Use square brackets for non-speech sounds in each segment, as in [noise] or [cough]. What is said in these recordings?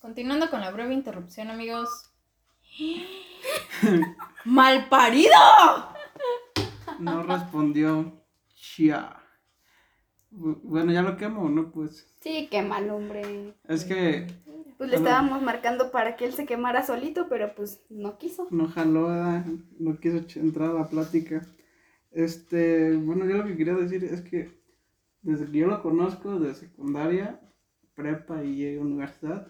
Continuando con la breve interrupción, amigos. [gasps] ¡Mal parido! No respondió. Chia. Bu- Bueno, ya lo quemo, ¿no? Pues. Sí, qué mal, hombre. Es que Pues le estábamos marcando para que él se quemara solito, pero pues no quiso. no jaló, ¿verdad? no quiso entrar a la plática. Este, bueno, yo lo que quería decir es que desde que yo lo conozco, de secundaria, prepa y universidad,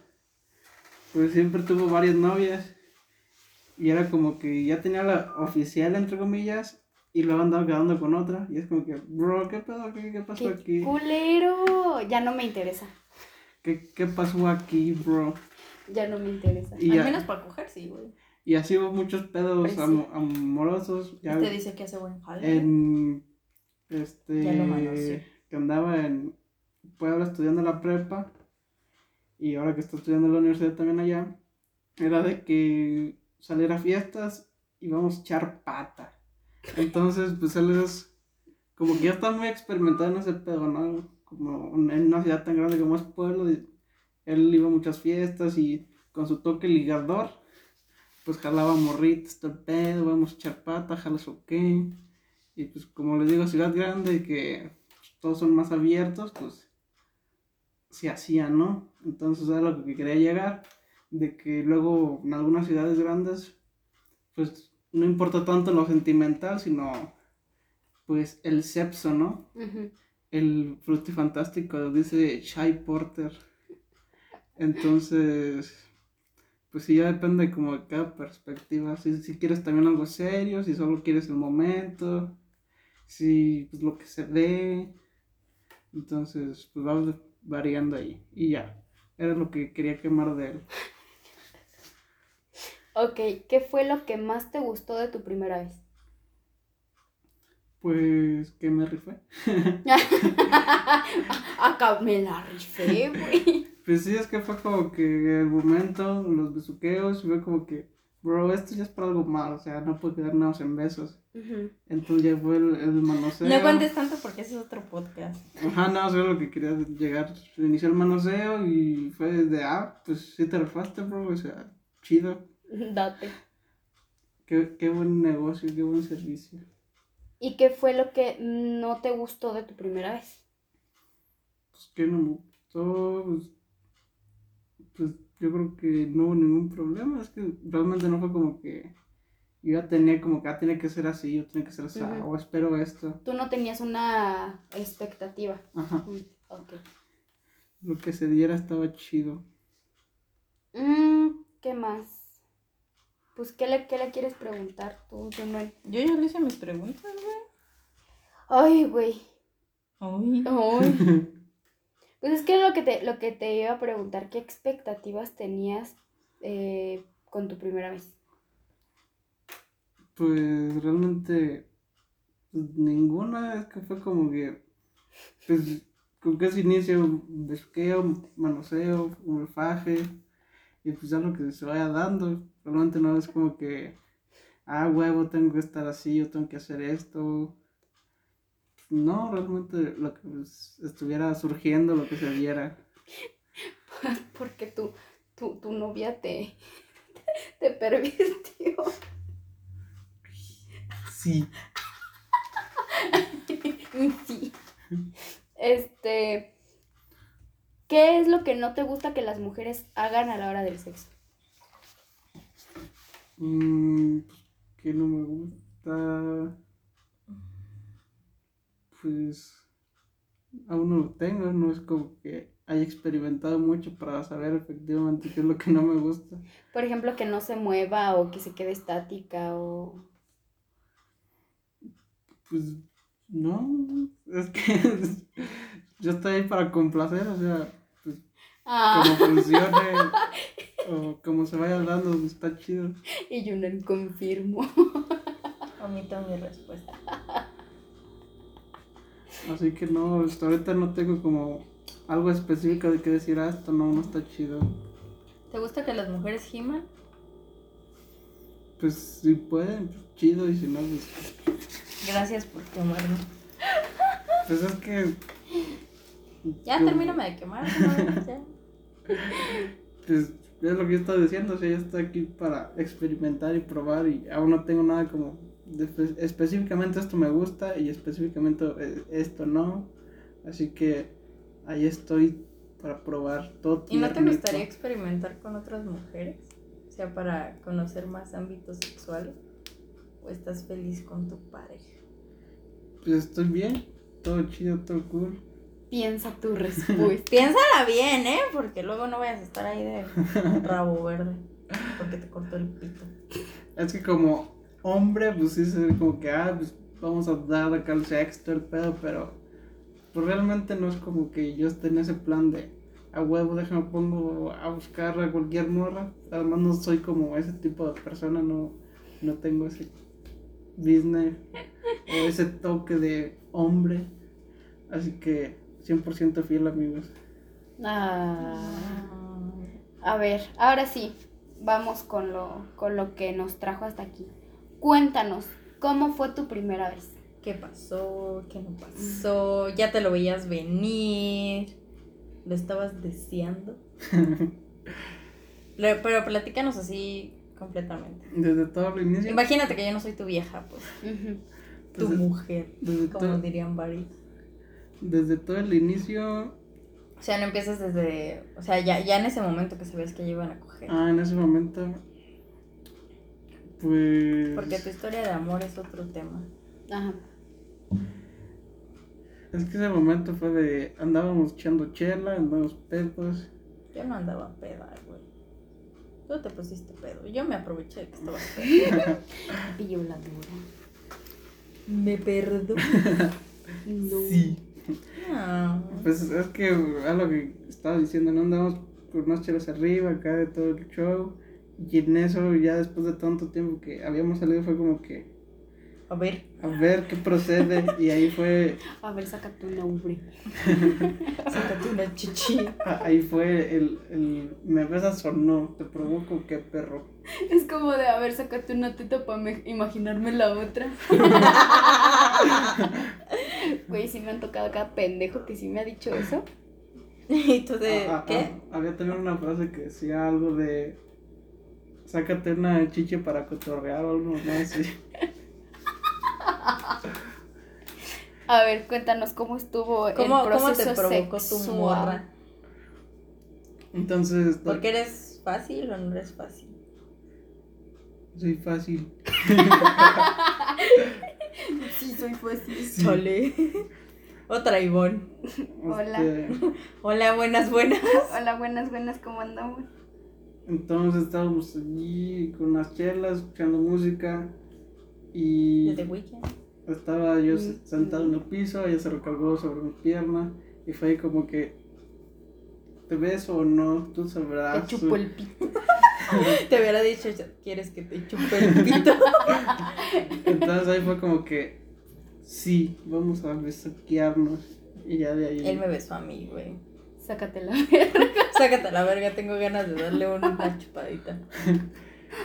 pues siempre tuvo varias novias. Y era como que ya tenía la oficial, entre comillas, y luego andaba quedando con otra. Y es como que, bro, ¿qué pedo? ¿Qué, qué pasó ¡Qué aquí? culero! Ya no me interesa. ¿Qué, ¿Qué pasó aquí, bro? Ya no me interesa. Y Al ya- menos para coger, sí, güey. Y así hubo muchos pedos Pues sí. am- amorosos. Ya Te dice que hace buen jale. en este Ya lo manoseó. que andaba en Puebla estudiando la prepa y ahora que está estudiando en la universidad también allá era de que salir a fiestas y vamos a echar pata entonces pues él es como que ya está muy experimentado en ese pedo no como en una ciudad tan grande como es Puebla y él iba a muchas fiestas y con su toque ligador pues jalaba morritos, todo el pedo, vamos a echar pata, jalas o qué. Y pues como les digo, ciudad grande que todos son más abiertos, pues se hacía, ¿no? Entonces era lo que quería llegar, de que luego en algunas ciudades grandes, pues no importa tanto lo sentimental, sino pues el sexo, ¿no? Ujú. El frutifantástico dice Chai Porter. Entonces, pues sí, ya depende como de cada perspectiva. Si, si quieres también algo serio, si solo quieres el momento, si pues lo que se ve. Entonces, pues va variando ahí. Y ya, era lo que quería quemar de él. Ok, ¿qué fue lo que más te gustó de tu primera vez? Pues que me rifé. [laughs] Acá me la rifé, güey. Pues sí, es que fue como que el momento, los besuqueos, fue como que, bro, esto ya es para algo más, o sea, no puede quedarnos en besos. Entonces ya fue el, el manoseo. No cuentes tanto porque ese es otro podcast. Ajá, no, eso es lo que quería llegar. Inició el manoseo y fue de, ah, pues sí te rifaste, bro, o sea, chido. Date. Qué, qué buen negocio, qué buen servicio. ¿Y qué fue lo que no te gustó de tu primera vez? Pues que no me gustó, pues, pues yo creo que no hubo ningún problema, es que realmente no fue como que yo ya tenía como que, ah, tiene que ser así, yo tiene que ser así, o espero esto. Tú no tenías una expectativa. Ajá, Mm, Ok. lo que se diera estaba chido. Mm, ¿Qué más? Pues, ¿qué le, qué le quieres preguntar tú, Manuel? Yo ya le hice mis preguntas, güey. Ay, güey. Ay. Ay. [laughs] Pues es que lo que te, lo que te iba a preguntar, ¿qué expectativas tenías eh, con tu primera vez? Pues realmente ninguna, es que fue como que, pues, con se inicio, besuqueo, manoseo, olfaje, y pues ya lo que se vaya dando, realmente no es como que, ah, huevo, tengo que estar así, yo tengo que hacer esto. No, realmente lo que pues, estuviera surgiendo, lo que se diera. [laughs] Porque tu, tu, tu novia te, [laughs] te pervirtió. Sí. [laughs] Sí. Este, ¿qué es lo que no te gusta que las mujeres hagan a la hora del sexo? Mm, pues, que no me gusta. Pues aún no lo tengo, no es como que haya experimentado mucho para saber efectivamente qué es lo que no me gusta. Por ejemplo, que no se mueva o que se quede estática o... Pues no, es que [laughs] yo estoy ahí para complacer, o sea, pues Ah, como [laughs] funcione o como se vaya dando, está chido. y yo no confirmo. Omito mi respuesta. [laughs] Así que no, hasta ahorita no tengo como algo específico de que decir, ah, esto no, no está chido. ¿Te gusta que las mujeres giman? Pues si pueden, pues, chido, y si no, pues, Gracias por quemarme. pues es que... Ya, yo- termíname de quemar. ¿no? Ya. pues es lo que yo estaba diciendo, o sea, yo estoy aquí para experimentar y probar y aún no tengo nada como espe- específicamente esto me gusta y específicamente eh, esto no, así que ahí estoy para probar todo. ¿Y no te gustaría experimentar con otras mujeres? O sea, para conocer más ámbitos sexuales. ¿O estás feliz con tu pareja? Pues estoy bien, todo chido, todo cool. Piensa tu [laughs] respuesta. Piénsala bien, ¿eh? Porque luego no vayas a estar ahí de rabo verde. Porque te cortó el pito. Es que como hombre, pues sí se ve como que, ah, pues vamos a dar acá el sexto, el pedo, pero pues realmente no es como que yo esté en ese plan de, a huevo, déjame pongo a buscar a cualquier morra. Además no soy como ese tipo de persona, no, no tengo ese business o ese toque de hombre. Así que 100% fiel, amigos. Ah. A ver, ahora sí, vamos con lo, con lo que nos trajo hasta aquí. Cuéntanos, ¿cómo fue tu primera vez? ¿Qué pasó? ¿Qué no pasó? ¿Ya te lo veías venir? ¿Lo estabas deseando? [laughs] Pero platícanos así completamente. Desde todo el inicio. Imagínate que yo no soy tu vieja, pues. Tu Desde- mujer, desde, como todo, dirían varios. desde todo el inicio O sea, no empiezas desde. O sea, ya, ya en ese momento que sabías que ya iban a coger. Ah, en ese momento. Pues. Porque tu historia de amor es otro tema. Ajá. Es que ese momento fue de. Andábamos echando chela, andábamos pedos. Yo no andaba peda, güey. Tú te pusiste pedo. Yo me aproveché de que estabas [laughs] pedo. Violadora. me perdono. [laughs] No. No. Pues es que a lo que estaba diciendo, ¿no? Andábamos con unas chelas arriba, acá de todo el show. Y en eso, ya después de tanto tiempo que habíamos salido, fue como que. A ver. A ver qué procede. Y ahí fue. A ver, saca tu nombre. [laughs] Sácate una chichi. Ahí fue el. el me besas o no. Te provoco, qué perro. Es como de, a ver, sácate una teta para imaginarme la otra. [laughs] Güey, sí me han tocado cada pendejo que sí me ha dicho eso. [laughs] ¿Y tú de Ah, ah, qué? ah, había también una frase que decía algo de. Sácate una chiche para cotorrear o algo más así. [laughs] A ver, cuéntanos cómo estuvo ¿Cómo, el ¿Cómo proceso te provocó tu morra? Entonces. ¿Porque eres fácil o no eres fácil? Soy fácil. [laughs] Sí, soy fácil. Sí. Chale. Otra Ivonne. Hola. Este, [laughs] Hola, buenas, buenas. Hola, buenas, buenas, ¿cómo andamos? Entonces estábamos allí con las chelas, escuchando música. Y Desde Weekend. estaba yo Mm, sentado en el piso, ella se recargó sobre mi pierna. Y fue ahí como que. ¿Te beso o no? Tú sabrás. Te chupo el pito. [laughs] Te hubiera dicho, ¿quieres que te chupe el pito? [laughs] Entonces ahí fue como que. Sí, vamos a besuquearnos. Y ya de ahí. Él me besó a mí, güey. Sácatela. Sácate a la verga, tengo ganas de darle una chupadita.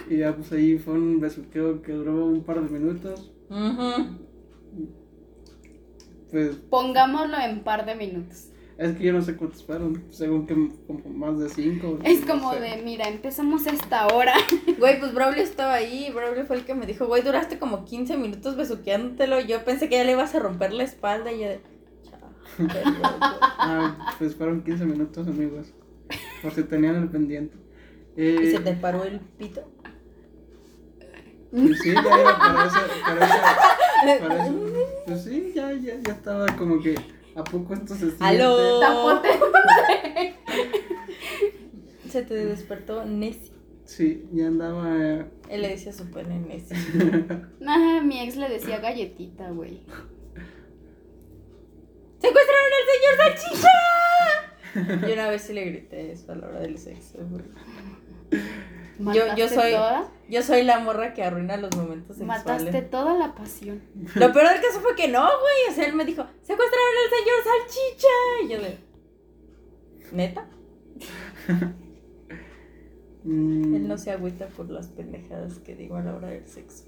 Y ya pues ahí fue un besuqueo que duró un par de minutos. Pues Pongámoslo en par de minutos. es que yo no sé cuántos fueron, según que como más de cinco. Es no como sé. de, mira, empezamos a esta hora. [laughs] Güey, pues Braulio estaba ahí. Braulio fue el que me dijo, güey, duraste como 15 minutos besuqueándotelo. Yo pensé que ya le ibas a romper la espalda y yo de. [laughs] Ah, pues fueron 15 minutos, amigos. Por si tenían el pendiente. ¿Y Eh, se te paró el pito? pues sí, ya iba para eso, para eso, para eso. [laughs] Pues sí, ya, ya, ya estaba como que. ¿A poco esto se siente? ¡Aló! Tapote. [laughs] Se te despertó Nessie. Sí, ya andaba. eh, Él le decía su pene Nessie. [laughs] Ajá, mi ex le decía galletita, güey. ¡Secuestraron al señor Salchicha! [laughs] Yo una vez sí le grité eso a la hora del sexo, güey. Yo- yo ¿Mataste soy- Toda, Yo soy la morra que arruina los momentos sexuales. mataste toda la pasión. Lo peor del caso fue que no, güey. O sea, él me dijo, secuestraron al señor Salchicha. Y yo de. ¿Neta? mm, [laughs] Él no se agüita por las pendejadas que digo a la hora del sexo.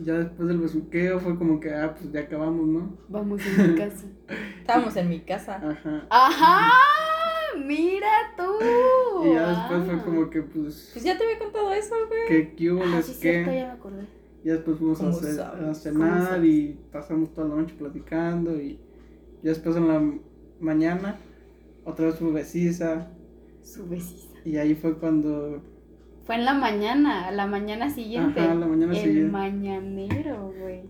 Ya después del besuqueo fue como que, ah, pues ya acabamos, ¿no? Vamos en mi casa. [laughs] Estábamos en mi casa. Ajá. Ajá, mira. [laughs] ya después fue Ah. como que, pues, Pues ya te había contado eso, güey. que ¿qué hubo, Ah, sí, cierto, ya me acordé. Ya después fuimos a, ¿Cómo ce- sabes? a ¿Cómo cenar y pasamos toda la noche platicando y ya después en la mañana otra vez fue besisa Su besita. y ahí fue cuando Fue en la mañana, la mañana siguiente. Ajá, la mañana El siguiente. mañanero, güey.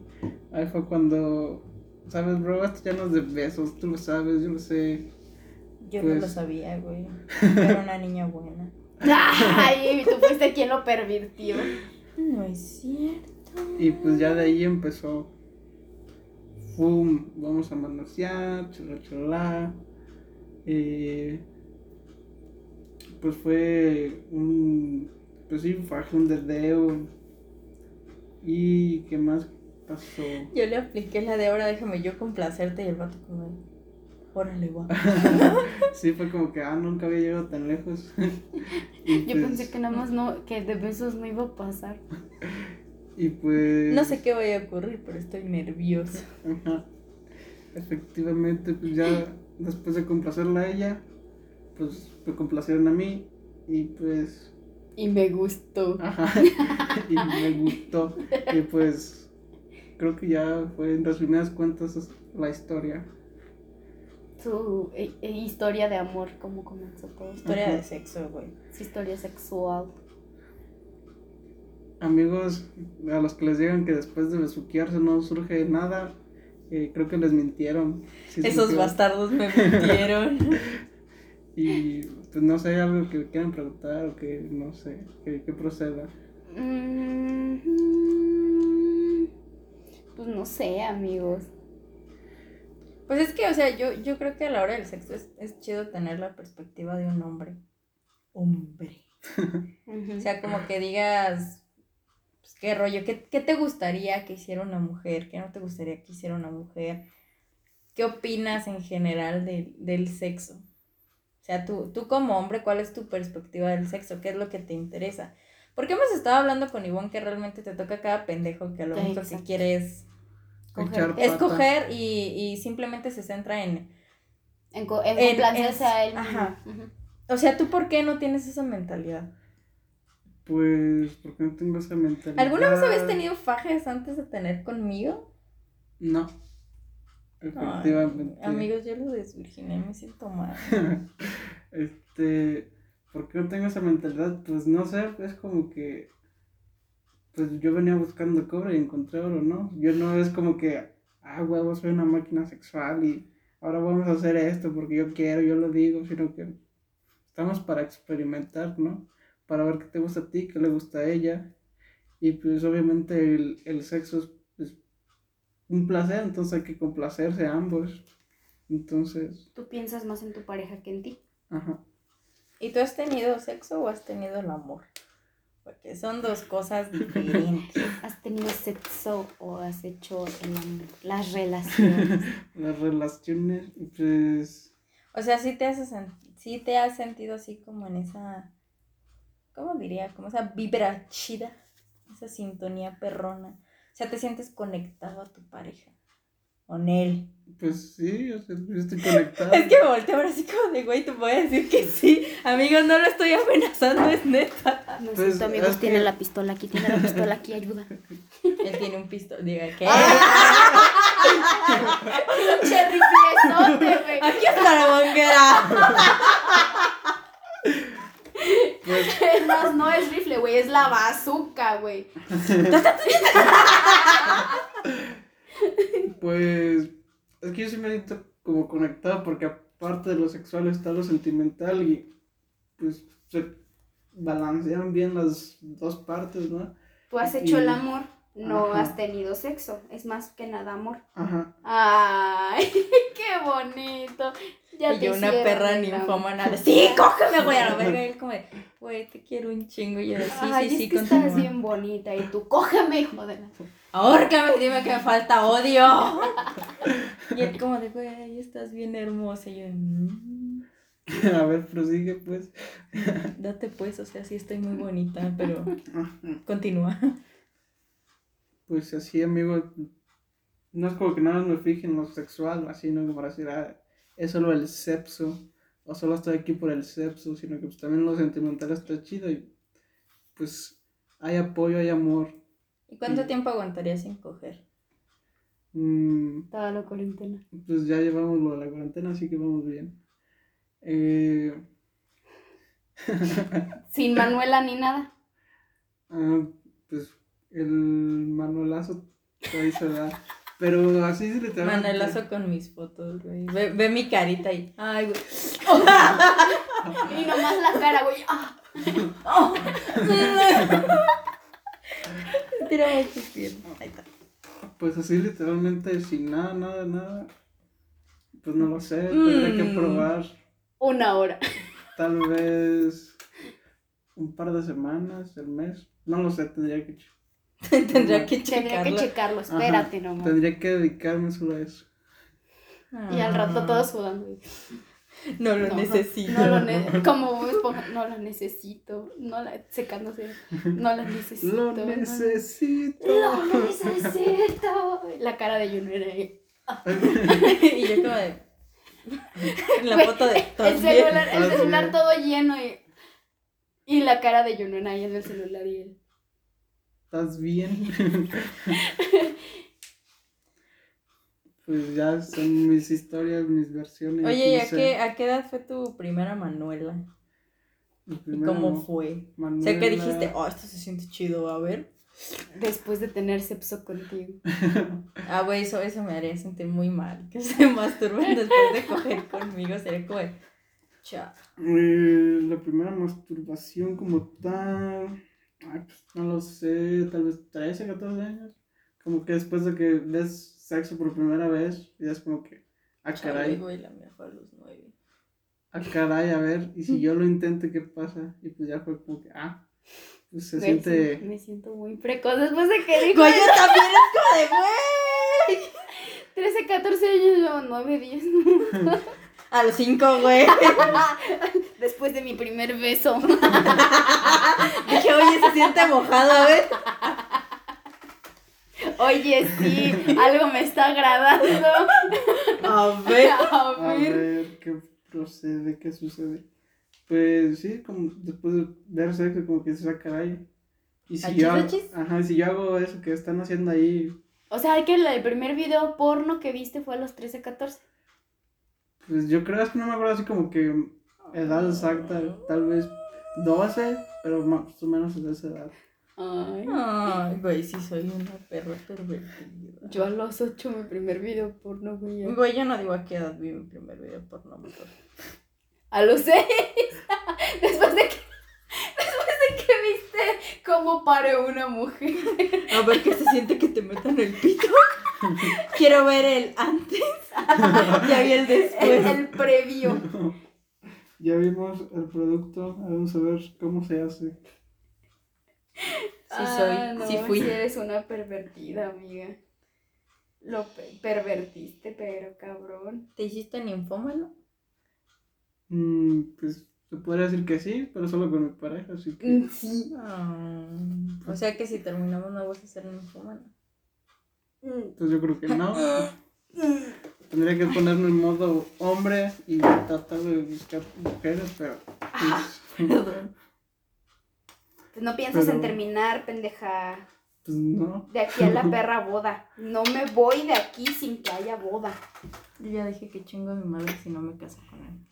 ahí fue cuando sabes bro esto ya no es de besos tú lo sabes yo lo sé Yo no Pues- lo sabía, güey. [laughs] Era una niña buena. Ay, tú fuiste quien lo pervirtió. No es cierto. y pues ya de ahí empezó Fum, vamos a manosear, chula chula. Eh, pues fue un. Pues sí, fue un dedeo. ¿Y qué más pasó? Yo le apliqué la de ahora, déjame yo complacerte y el vato como, órale, guau. [laughs] Sí, fue como que, ah, nunca había llegado tan lejos. [laughs] Yo pues, pensé que nada más no, que de besos no iba a pasar. [laughs] y pues. No sé qué vaya a ocurrir, pero estoy nerviosa. Ajá. Efectivamente, pues ya después de complacerla a ella, pues me complacieron a mí. Y pues. Y me gustó. Ajá. [laughs] y me gustó. Y pues. Creo que ya fue en resumidas cuentas es la historia. Su eh, eh, historia de amor, cómo comenzó todo. Historia Ajá. de sexo, güey. Su historia sexual. Amigos, a los que les digan que después de besuquearse no surge nada, eh, creo que les mintieron. Sí Esos surgió. bastardos me mintieron. [laughs] Y pues no sé, algo que quieran preguntar o que no sé, que, que proceda. Mm, Pues no sé, amigos. Pues es que, o sea, yo, yo creo que a la hora del sexo es, es chido tener la perspectiva de un hombre. Hombre. O sea, como que digas, pues qué rollo, ¿Qué, qué te gustaría que hiciera una mujer? ¿Qué no te gustaría que hiciera una mujer? ¿Qué opinas en general de- del sexo? O sea, tú, tú como hombre, ¿cuál es tu perspectiva del sexo? ¿Qué es lo que te interesa? Porque hemos estado hablando con Ivonne que realmente te toca cada pendejo que lo Sí, único que exacto. quiere es coger y, y simplemente se centra en... En, co- en En- complacerse en- a él. ajá. O sea, ¿tú por qué no tienes esa mentalidad? Pues, porque no tengo esa mentalidad. ¿Alguna vez habías tenido fajes antes de tener conmigo? No. Ay, Efectivamente. amigos, yo lo desvirginé, me siento mal. [laughs] este, ¿por qué no tengo esa mentalidad? Pues no sé, es como que, pues yo venía buscando cobre y encontré oro, ¿no? Yo no es como que, ah, huevo, soy una máquina sexual y ahora vamos a hacer esto porque yo quiero, yo lo digo, sino que estamos para experimentar, ¿no? Para ver qué te gusta a ti, qué le gusta a ella. Y pues obviamente el, el sexo es un placer, entonces hay que complacerse a ambos. Entonces, Tú piensas más en tu pareja que en ti. ajá. ¿Y tú has tenido sexo o has tenido el amor? Porque son dos cosas diferentes. [laughs] ¿Has tenido sexo o has hecho el amor? las relaciones? [laughs] Las relaciones, pues, O sea, sí te, sen- sí te has sentido así como en esa, ¿cómo diría? Como esa vibra chida, esa sintonía perrona. O sea, te sientes conectado a tu pareja, con él. pues sí, o sea, yo estoy [laughs] conectado. Es que me volteé ahora así como de, güey, te voy a decir que sí. Amigos, no lo estoy amenazando, es neta. No Pues, sé, amigos, es que- tiene la pistola aquí, tiene la pistola aquí, ayuda. Él tiene un pistol, diga, ¿qué? [laughs] ¡Pinche riflezote, güey! Aquí está la manguera. [laughs] Pues, [laughs] Es más, no es rifle, güey, es la bazooka, güey. [laughs] pues, es que yo sí me siento como conectado porque aparte de lo sexual está lo sentimental y pues se balancean bien las dos partes, ¿no? Tú has hecho Y- el amor, no Ajá. has tenido sexo. Es más que nada amor. Ajá. ¡Ay, [laughs] qué bonito! [laughs] Ya Y yo una perra ninfómana de, sí, [laughs] cógeme, güey, a la verga. Y él como de, güey, te quiero un chingo. Y yo de, sí, Ay, sí, es sí, que continúa. estás bien bonita y tú, cógeme, hijo de la... Ahórcame dime que me falta odio. [laughs] y él como de, güey, estás bien hermosa. Y yo, "Mm, A ver, prosigue pues. date pues, o sea, sí estoy muy bonita, pero continúa. Pues así, amigo, no es como que nada más me fije en lo sexual, así, no como para decir, ah, es solo el sexo, o solo estoy aquí por el sexo, sino que pues también lo sentimental está chido y pues hay apoyo, hay amor. ¿Y cuánto tiempo aguantarías sin coger? Mm, Toda la cuarentena. pues ya llevamos lo de la cuarentena, así que vamos bien. Eh, [laughs] Sin Manuela ni nada. ah, pues el Manuelazo ahí se da. Pero así es literalmente. Manelazo con mis fotos, güey. Ve, ve mi carita ahí. Ay, güey. [laughs] Y nomás la cara, güey. Ah, Tira mucho piernas. Ahí está. Pues así literalmente, sin nada, nada, nada. Pues no lo sé, tendré que Mm. probar una hora. tal vez un par de semanas, el mes. No lo sé, tendría que, [laughs] Tendría que Tendría que checarlo. checarlo, Ajá, espérate nomás. tendría que dedicarme solo a eso. Y al rato Ah, todos sudando. No lo No, necesito. No lo ne- [laughs] como Esponja, no la necesito. No la secándose. No la necesito. Lo no necesito. Lo necesito. La cara de Junior ahí. [laughs] y yo como de... La Güey, foto de... El ¿Estás celular, el Ah, celular todo lleno y. Y la cara de Junior ahí en el celular y él. ¿Estás bien? [laughs] pues ya son mis historias, mis versiones. Oye, ¿y no a sé, qué, a qué edad fue tu primera Manuela? ¿Y cómo fue? O Manuela. sea, que dijiste, oh, esto se siente chido, a ver. Después de tener sexo contigo. [laughs] Ah, güey, eso, eso me haría sentir muy mal. Que se [laughs] masturben después de coger conmigo. Sería como chao. Eh, la primera masturbación como tal, ay, pues, no lo sé, tal vez 13, 14 años. Como que después de que ves sexo por primera vez, ya es como que, ah, caray, güey, la fue a los nueve. ah, caray, a ver, y si yo lo intento, ¿qué pasa? Y pues ya fue como que, ah, pues se sí, siente... Me siento muy precoz después de que dijo Güey, yo también es como de, güey. [laughs] 13, 14 años, yo 9, 10. [laughs] A los cinco, güey. [laughs] Después de mi primer beso. [laughs] [laughs] Dije, oye, se siente mojado, güey. Oye, sí, algo me está agradando. A ver. [laughs] A A ver. ver qué procede, qué sucede. Pues sí, como después de ver sexo, como que se saca caray. Y si ¿Achis, yo, hago- ajá, si yo hago eso que están haciendo ahí, O sea, que el, el primer video porno que viste fue a los 13, 14. pues yo creo es que no me acuerdo así como que edad exacta, tal vez 12, pero más o menos de esa edad. Ay. Ay, güey, sí soy una perra pervertida. Yo a los 8 mi primer video porno, güey. Güey, yo no digo a qué edad vi mi primer video porno, mejor. A los 6. [laughs] Después de que. Después de que viste cómo pare una mujer. A ver qué se siente que te metan el pito. Quiero ver el antes. [laughs] ya vi el El, después. el previo. Ya vimos el producto, vamos a ver cómo se hace. Sí soy, Ah, no, sí fui. eres una pervertida, amiga. Lo pe- pervertiste, pero cabrón. ¿Te hiciste ninfómano? Mm, pues se podría decir que sí, pero solo con mi pareja, así que... Mm, Sí. Ah, o sea que si terminamos no vas a ser ninfómano. Pues yo creo que no. [laughs] Tendría que ponerme en modo hombre y tratar de buscar mujeres, pero... Pues, Perdón. Pues no piensas en terminar, pendeja. pues no. De aquí a la [laughs] perra boda. No me voy de aquí sin que haya boda. Yo ya dije que chingo a mi madre si no me caso con él.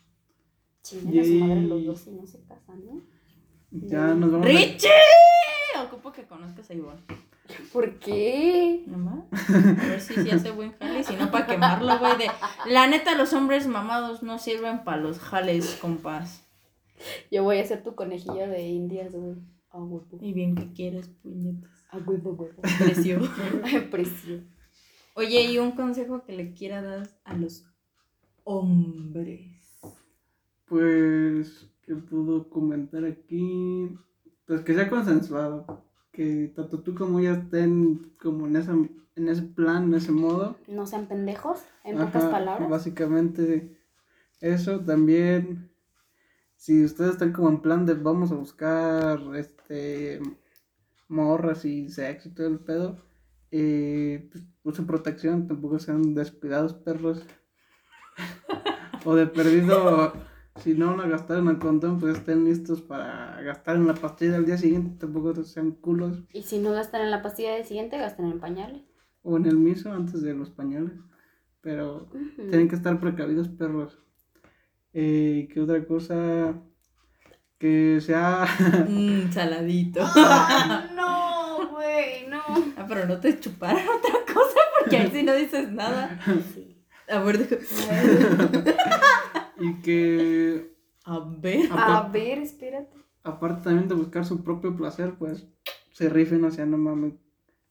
Chinguen a su madre los dos si no se casan, ¿no? Ya nos vamos a... ¡Richie! Ocupo que conozcas a Ivonne. ¿Por qué? Nomás. A ver si se hace buen jale. Si no, para quemarlo, güey. De... La neta, los hombres mamados no sirven para los jales, compas. Yo voy a ser tu conejilla de indias, güey. A huevo. Y bien que quieres, puñetas. A huevo, huevo. Precio. [laughs] Precio. Oye, y un consejo que le quiera dar a los hombres. Pues, ¿qué puedo comentar aquí? Pues que sea consensuado. Que tanto tú como ella estén como en, esa, en ese plan, en ese modo. No sean pendejos, en Ajá, pocas palabras. Básicamente eso también. Si ustedes están como en plan de vamos a buscar este morras y sexo y todo el pedo, eh, pues usen protección, tampoco sean descuidados perros. [laughs] o de perdido si no van a gastar en el condón, pues estén listos para gastar en la pastilla del día siguiente, tampoco sean culos. Y si no gastan en la pastilla del siguiente, gastan en pañales. O en el miso antes de los pañales. Pero tienen que estar precavidos, perros. Eh, ¿Qué otra cosa? Que sea... Mmm, [laughs] [laughs] saladito. Ah, no, güey, no. Ah, pero no te chuparon otra cosa porque ahí sí no dices nada. Sí. A ver, y que A ver. A ver, espérate. aparte también de buscar su propio placer, pues se rifen, o sea, no mames,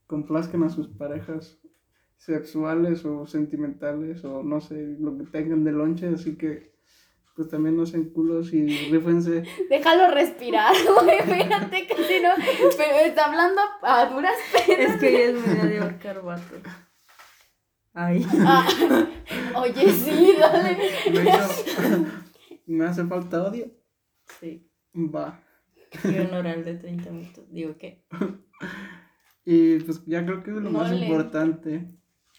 complazcan a sus parejas sexuales o sentimentales o no sé, lo que tengan de lonche, así que pues también no sean culos y rífense. Déjalo respirar, [laughs] güey. Espérate, que si no. Pero está hablando a duras penas. Es que ella es muy de ahorcar. Ay. Ah, [laughs] oye, sí, dale. Me, hizo- me hace falta odio. Sí. Va. Y un oral de 30 minutos. Digo, ¿qué? [laughs] Y pues ya creo que es lo más importante.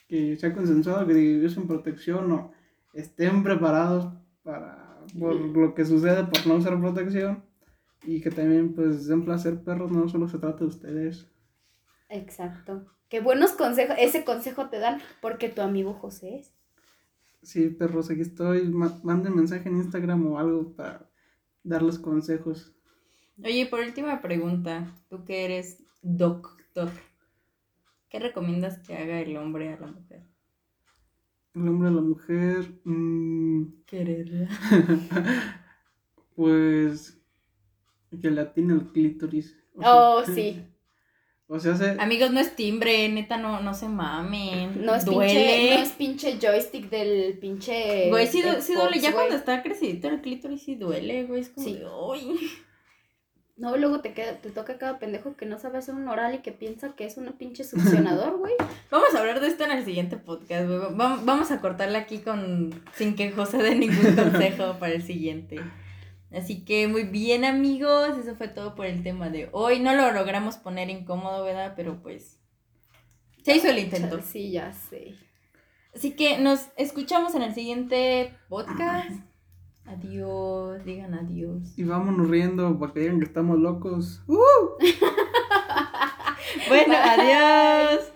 Que sea consensuado, que usen protección o estén preparados para por lo que sucede por no usar protección. Y que también pues den placer perros, no solo se trata de ustedes. Exacto. Qué buenos consejos. Ese consejo te dan porque tu amigo José es. Sí, perros, aquí estoy. Ma- manden mensaje en Instagram o algo para darles consejos. Oye, por última pregunta. Tú que eres doctor. ¿Qué recomiendas que haga el hombre a la mujer? El hombre a la mujer, mm, Quererla. [laughs] pues que le atine el clítoris. O sea, Oh, sí. [laughs] O sea, se, Amigos, no es timbre, neta, no, no se mamen. No es, duele. pinche, no es pinche joystick del pinche. Güey, sí, du- sí duele. Ya güey. cuando está crecidito el clítoris sí duele, güey. Es como Sí. de, "Ay". No, luego te, queda, te toca cada pendejo que no sabe hacer un oral y que piensa que es un pinche succionador, güey. [laughs] Vamos a hablar de esto en el siguiente podcast, güey. Va- Vamos a cortarla aquí con sin que José dé ningún [laughs] consejo para el siguiente. Así que muy bien, amigos. Eso fue todo por el tema de hoy. No lo logramos poner incómodo, ¿verdad? Pero pues se hizo el intento. Sí, ya sé. Así que nos escuchamos en el siguiente podcast. Adiós, digan adiós. y vámonos riendo para que digan que estamos locos. [laughs] Bueno, adiós.